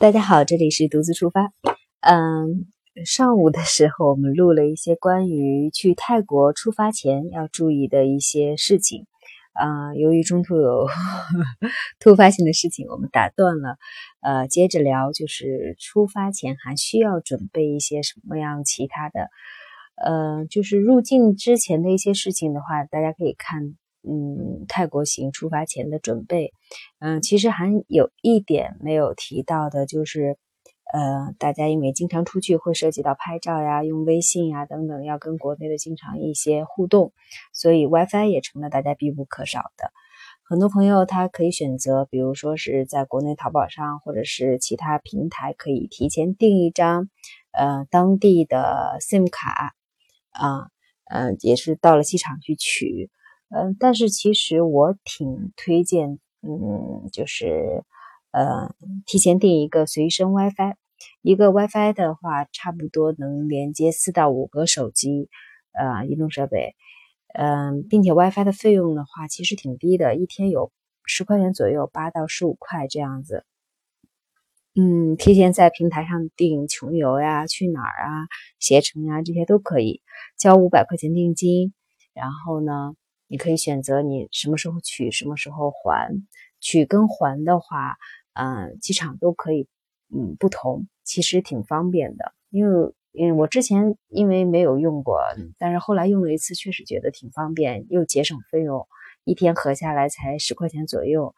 大家好，这里是独自出发。嗯，上午的时候我们录了一些关于去泰国出发前要注意的一些事情。啊，由于中途有 突发性的事情，我们打断了。呃，接着聊，就是出发前还需要准备一些什么样其他的？呃，就是入境之前的一些事情的话，大家可以看。嗯，泰国行出发前的准备，嗯，其实还有一点没有提到的，就是，呃，大家因为经常出去会涉及到拍照呀、用微信呀等等，要跟国内的经常一些互动，所以 WiFi 也成了大家必不可少的。很多朋友他可以选择，比如说是在国内淘宝上或者是其他平台，可以提前订一张，呃，当地的 SIM 卡，啊，嗯，也是到了机场去取。嗯，但是其实我挺推荐，嗯，就是，呃，提前订一个随身 WiFi，一个 WiFi 的话，差不多能连接四到五个手机，呃，移动设备，嗯，并且 WiFi 的费用的话，其实挺低的，一天有十块钱左右，八到十五块这样子。嗯，提前在平台上订穷游呀、去哪儿啊、携程呀这些都可以，交五百块钱定金，然后呢。你可以选择你什么时候取，什么时候还。取跟还的话，嗯，机场都可以，嗯，不同，其实挺方便的。因为，嗯，我之前因为没有用过，但是后来用了一次，确实觉得挺方便，又节省费用，一天合下来才十块钱左右，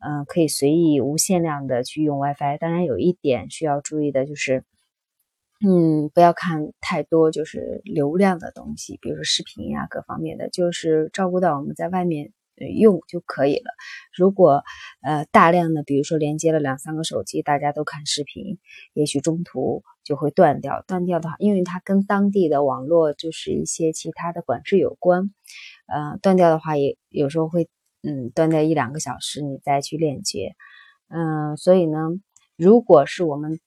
嗯，可以随意无限量的去用 WiFi。当然，有一点需要注意的就是。嗯，不要看太多就是流量的东西，比如说视频呀，各方面的，就是照顾到我们在外面用就可以了。如果呃大量的，比如说连接了两三个手机，大家都看视频，也许中途就会断掉。断掉的话，因为它跟当地的网络就是一些其他的管制有关，呃，断掉的话也有时候会嗯断掉一两个小时，你再去链接。嗯，所以呢，如果是我们。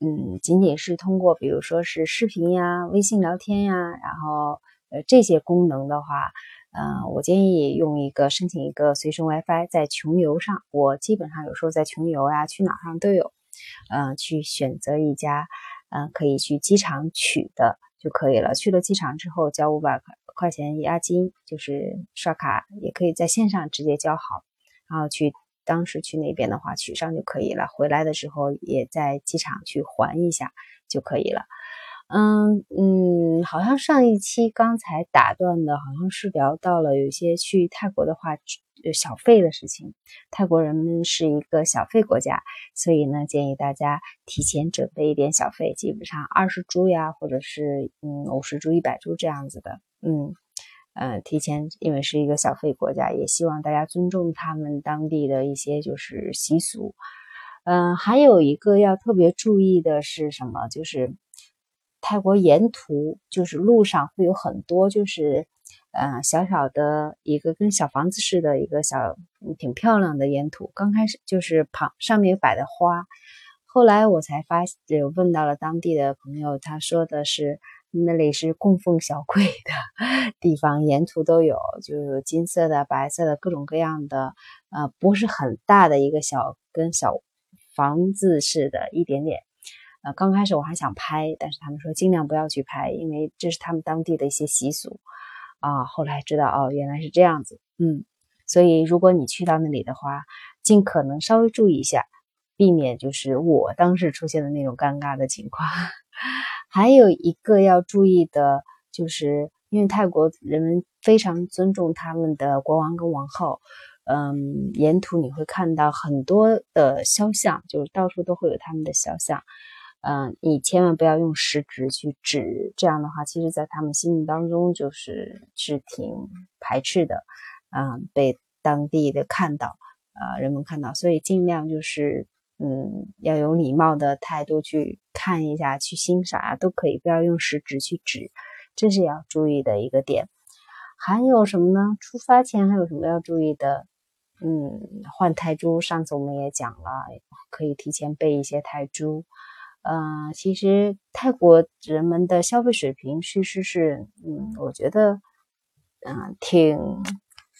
嗯，仅仅是通过，比如说是视频呀、微信聊天呀，然后呃这些功能的话，嗯，我建议用一个申请一个随身 WiFi，在穷游上，我基本上有时候在穷游呀、去哪上都有，嗯，去选择一家，嗯，可以去机场取的就可以了。去了机场之后，交五百块钱押金，就是刷卡也可以在线上直接交好，然后去。当时去那边的话，取上就可以了。回来的时候也在机场去还一下就可以了。嗯嗯，好像上一期刚才打断的，好像是聊到了有些去泰国的话，小费的事情。泰国人们是一个小费国家，所以呢，建议大家提前准备一点小费，基本上二十铢呀，或者是嗯五十铢、一百铢这样子的，嗯。呃，提前，因为是一个小费国家，也希望大家尊重他们当地的一些就是习俗。嗯，还有一个要特别注意的是什么？就是泰国沿途就是路上会有很多就是呃小小的一个跟小房子似的一个小挺漂亮的沿途。刚开始就是旁上面摆的花，后来我才发有问到了当地的朋友，他说的是。那里是供奉小鬼的 地方，沿途都有，就有金色的、白色的各种各样的，呃，不是很大的一个小跟小房子似的，一点点。呃，刚开始我还想拍，但是他们说尽量不要去拍，因为这是他们当地的一些习俗啊。后来知道哦，原来是这样子，嗯，所以如果你去到那里的话，尽可能稍微注意一下，避免就是我当时出现的那种尴尬的情况。还有一个要注意的，就是因为泰国人们非常尊重他们的国王跟王后，嗯，沿途你会看到很多的肖像，就是到处都会有他们的肖像，嗯，你千万不要用食指去指，这样的话，其实在他们心目当中就是是挺排斥的，嗯，被当地的看到，啊，人们看到，所以尽量就是。嗯，要有礼貌的态度去看一下，去欣赏啊，都可以，不要用食指去指，这是要注意的一个点。还有什么呢？出发前还有什么要注意的？嗯，换泰铢，上次我们也讲了，可以提前备一些泰铢。嗯，其实泰国人们的消费水平其实是，嗯，我觉得，嗯，挺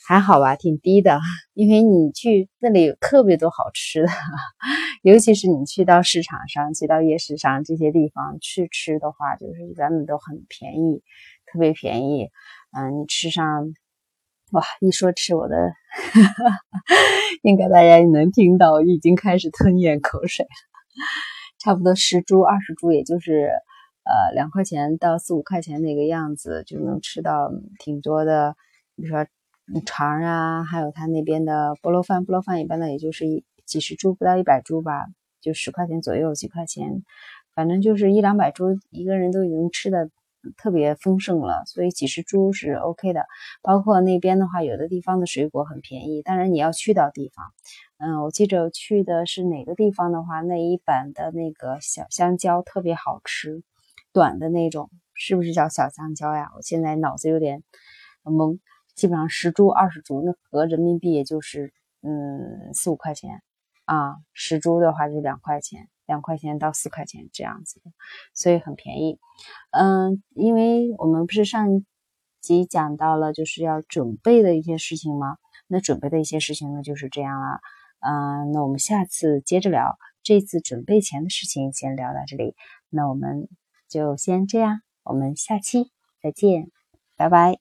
还好吧，挺低的，因为你去那里有特别多好吃的，尤其是你去到市场上、去到夜市上这些地方去吃的话，就是咱们都很便宜，特别便宜。嗯，你吃上，哇，一说吃我的，应该大家也能听到，已经开始吞咽口水了。差不多十株、二十株，也就是呃两块钱到四五块钱那个样子，就能吃到挺多的，比如说。肠啊，还有他那边的菠萝饭，菠萝饭一般的也就是一几十株，不到一百株吧，就十块钱左右，几块钱，反正就是一两百株，一个人都已经吃的特别丰盛了，所以几十株是 OK 的。包括那边的话，有的地方的水果很便宜，当然你要去到地方。嗯，我记着去的是哪个地方的话，那一版的那个小香蕉特别好吃，短的那种，是不是叫小香蕉呀？我现在脑子有点懵。基本上十株二十株，那合人民币也就是嗯四五块钱啊，十株的话就两块钱，两块钱到四块钱这样子，所以很便宜。嗯，因为我们不是上集讲到了就是要准备的一些事情吗？那准备的一些事情呢就是这样了。嗯，那我们下次接着聊，这次准备前的事情先聊到这里，那我们就先这样，我们下期再见，拜拜。